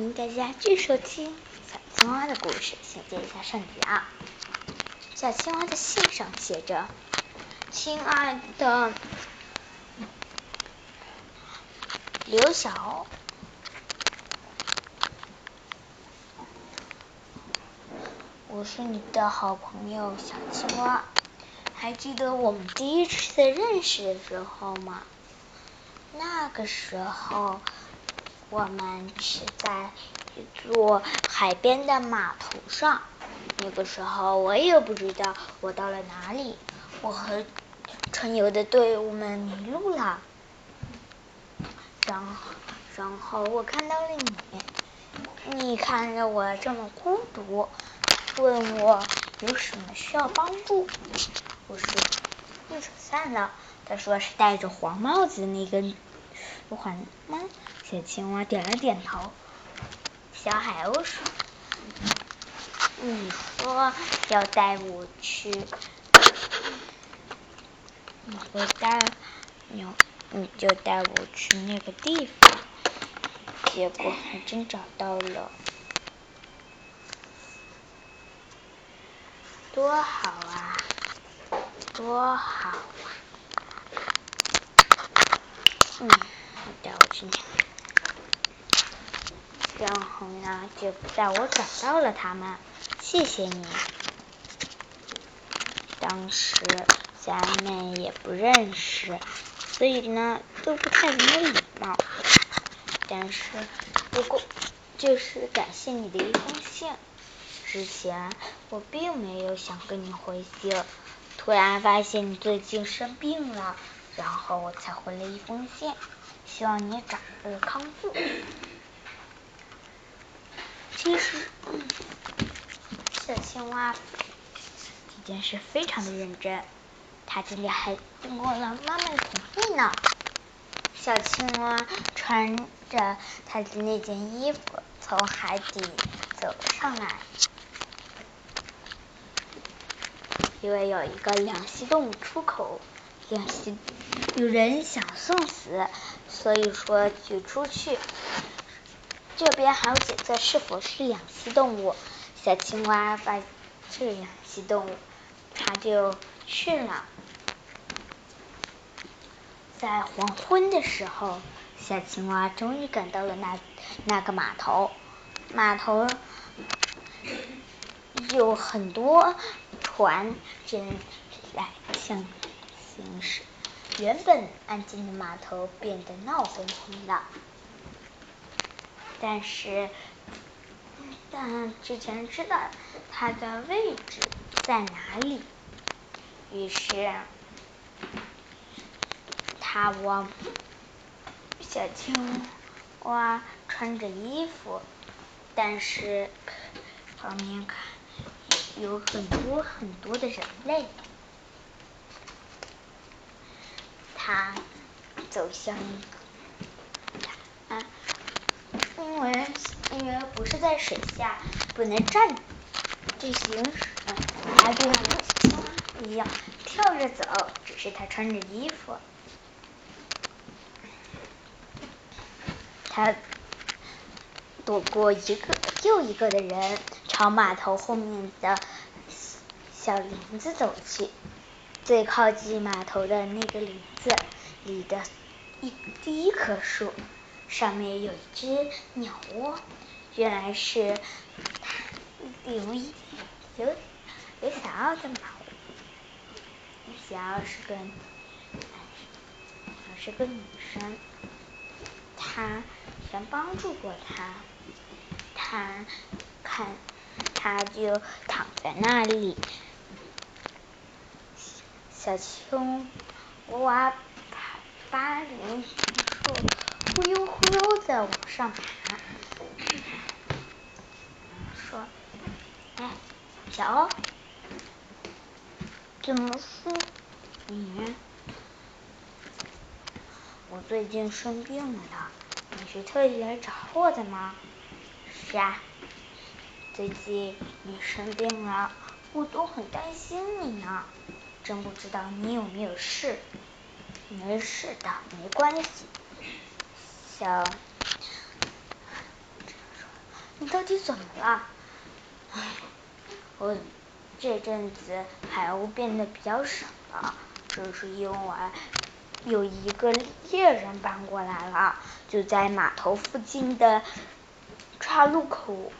欢迎大家继续收听小青蛙的故事。先接一下上集啊。小青蛙的信上写着：“亲爱的刘晓，我是你的好朋友小青蛙。还记得我们第一次认识的时候吗？那个时候。”我们是在一座海边的码头上，那个时候我也不知道我到了哪里，我和春游的队伍们迷路了，然后然后我看到了你，你看着我这么孤独，问我有什么需要帮助，我说不说散了，他说是戴着黄帽子那个黄吗？小青蛙点了点头。小海鸥说：“你说要带我去，你会带你，你就带我去那个地方。结果还真找到了，多好啊，多好啊！嗯，带我去。”然后呢，就带我找到了他们，谢谢你。当时咱们也不认识，所以呢都不太有礼貌。但是不过就是感谢你的一封信。之前我并没有想跟你回信，突然发现你最近生病了，然后我才回了一封信，希望你早日康复。其实，小青蛙这件事非常的认真，他今天还经过了妈妈的同意呢。小青蛙穿着他的那件衣服从海底走上来，因为有一个两栖动物出口，两栖有人想送死，所以说就出去。这边还有检测是否是两栖动物，小青蛙发是两栖动物，它就去了。在黄昏的时候，小青蛙终于赶到了那那个码头，码头有很多船正来向行驶，原本安静的码头变得闹哄哄的。但是，但之前知道它的位置在哪里，于是他往小青蛙穿着衣服，但是旁边看有很多很多的人类，他走向。因为因为不是在水下，不能站着行驶，还不能像青蛙一样跳着走，只是他穿着衣服。他躲过一个又一个的人，朝码头后面的小林子走去。最靠近码头的那个林子里的一第一棵树。上面有一只鸟窝，原来是刘一刘刘小奥的鸟。小奥是个是个女生，她曾帮助过他，他看他就躺在那里，小青蛙爬八零树。忽悠忽悠的往上爬，说：“哎，小欧，怎么是你？我最近生病了，你是特意来找我的吗？”“是啊，最近你生病了，我都很担心你呢，真不知道你有没有事。”“没事的，没关系。”小你到底怎么了？哎，我这阵子海鸥变得比较少了，这是因为有一个猎人搬过来了，就在码头附近的岔路口，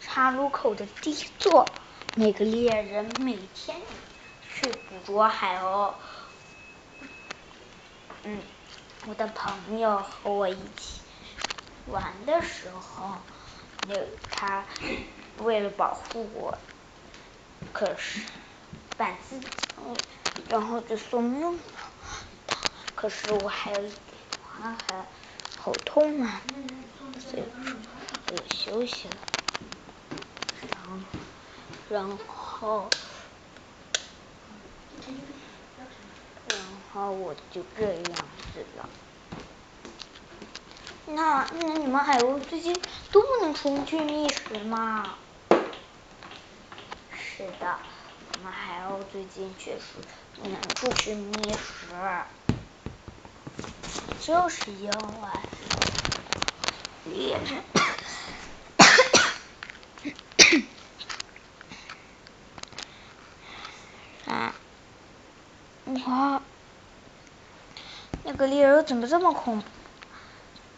岔路口的第一座。那个猎人每天去捕捉海鸥。嗯，我的朋友和我一起玩的时候，那他为了保护我，可是把自己，然后就送命了。可是我还有一点还好痛啊，所以说我休息了。然后，然后。好我就这样子了。那那你们海鸥最近都不能出去觅食吗？是的，我们海鸥最近确实不能出去觅食，就是因为猎人。啊，我。个猎人怎么这么恐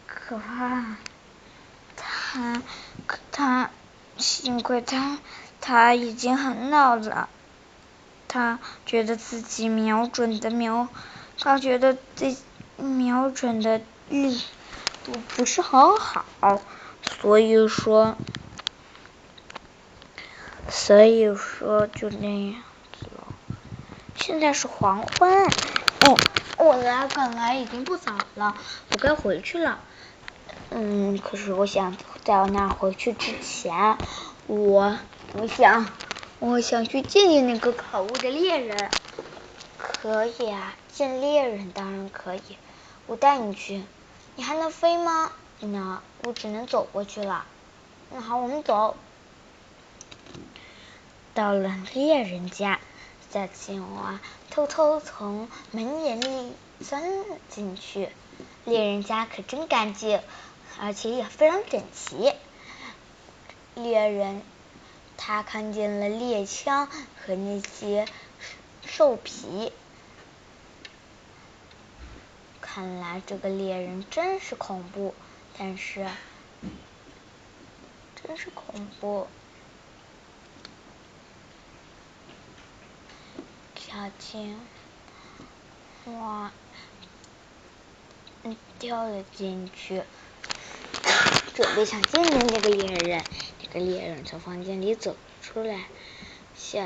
可怕？他他幸亏他他已经很老了，他觉得自己瞄准的瞄，他觉得这瞄准的力度不是很好，所以说所以说就那样子了。现在是黄昏，哦。我来赶来已经不早了，我该回去了。嗯，可是我想在我那回去之前，我我想我想去见见那个可恶的猎人。可以啊，见猎人当然可以，我带你去。你还能飞吗？那我只能走过去了。那好，我们走。到了猎人家。小青蛙偷偷从门眼里钻进去，猎人家可真干净，而且也非常整齐。猎人他看见了猎枪和那些兽皮，看来这个猎人真是恐怖，但是真是恐怖。小青蛙嗯掉了进去，准备想见见那个猎人。那个猎人从房间里走出来，小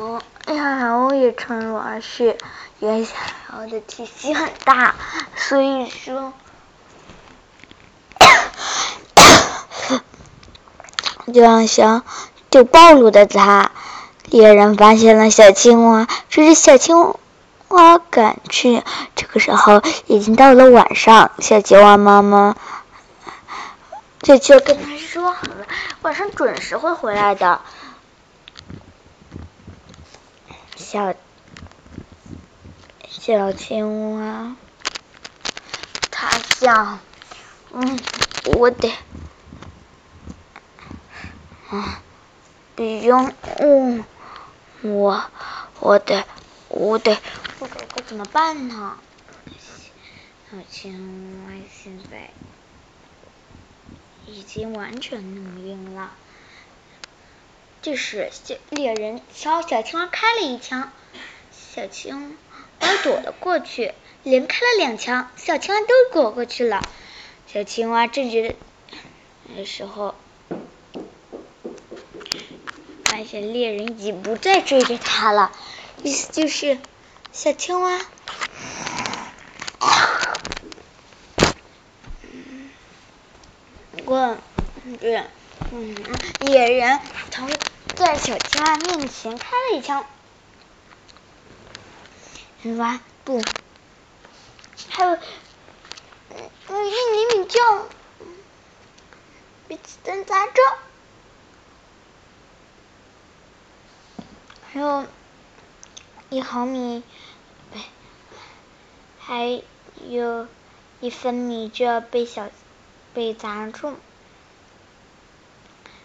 哦，哎呀，我也穿入而去。因为小鸥的体积很大，所以说 就让小就暴露的他。猎人发现了小青蛙，追着小青蛙赶去。这个时候已经到了晚上，小青蛙妈妈就就跟他说好了，晚上准时会回来的。小小青蛙，他想，嗯，我得，啊，不用，嗯。我我得我得我该怎么办呢？小青蛙现在已经完全弄晕了。这时，猎人朝小青蛙开了一枪，小青蛙躲了过去，连开了两枪，小青蛙都躲过去了。小青蛙正觉得那时候。发现猎人已不再追着他了，意思就是小青蛙，我，对，嗯，猎人从在小青蛙面前开了一枪，什么？不，还有，嗯，一厘米就，别子弹砸着。还有一毫米，不还有一分米就要被小被砸中。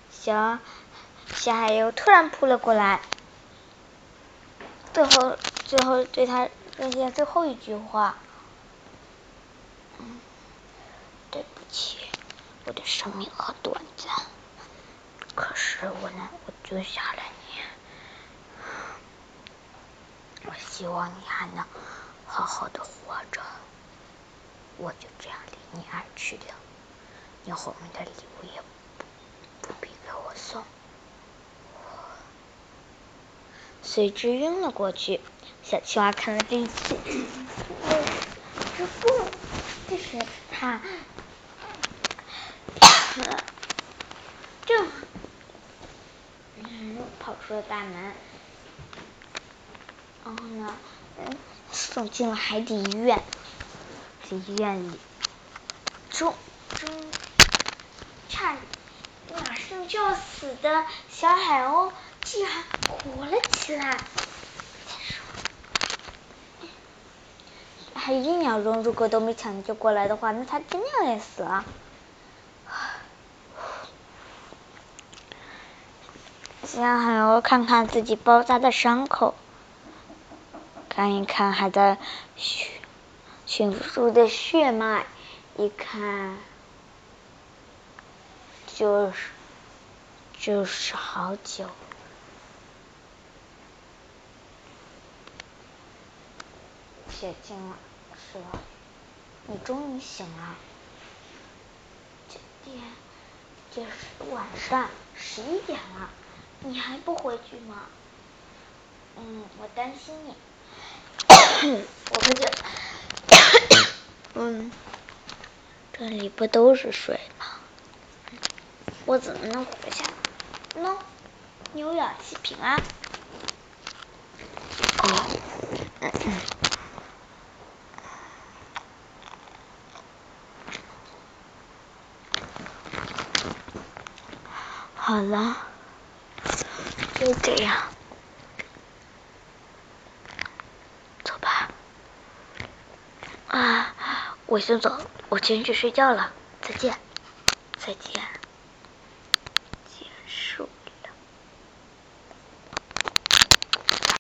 小小海鸥突然扑了过来，最后最后对他扔下最后一句话：“，对不起，我的生命很短暂，可是我能我救下来你，我希望你还能好好的活着。我就这样离你而去了，你后面的礼物也不必给我。”送，随之晕了过去。小青蛙看了这一切，这不，这时他正跑出了大门，然后呢，嗯送进了海底医院。在医院里，中中差。马上就要死的小海鸥竟然活了起来！还一秒钟，如果都没抢救过来的话，那他真的要死了。小海鸥看看自己包扎的伤口，看一看还在循循出的血脉，一看。就是就是好久，写进了，你终于醒了。这天这是晚上十一点了，你还不回去吗？嗯，我担心你。我回去。嗯，这里不都是水吗？我怎么能活下？喏，你有氧气瓶啊。好了，就这样，走吧。啊，我先走，我先去睡觉了。再见，再见。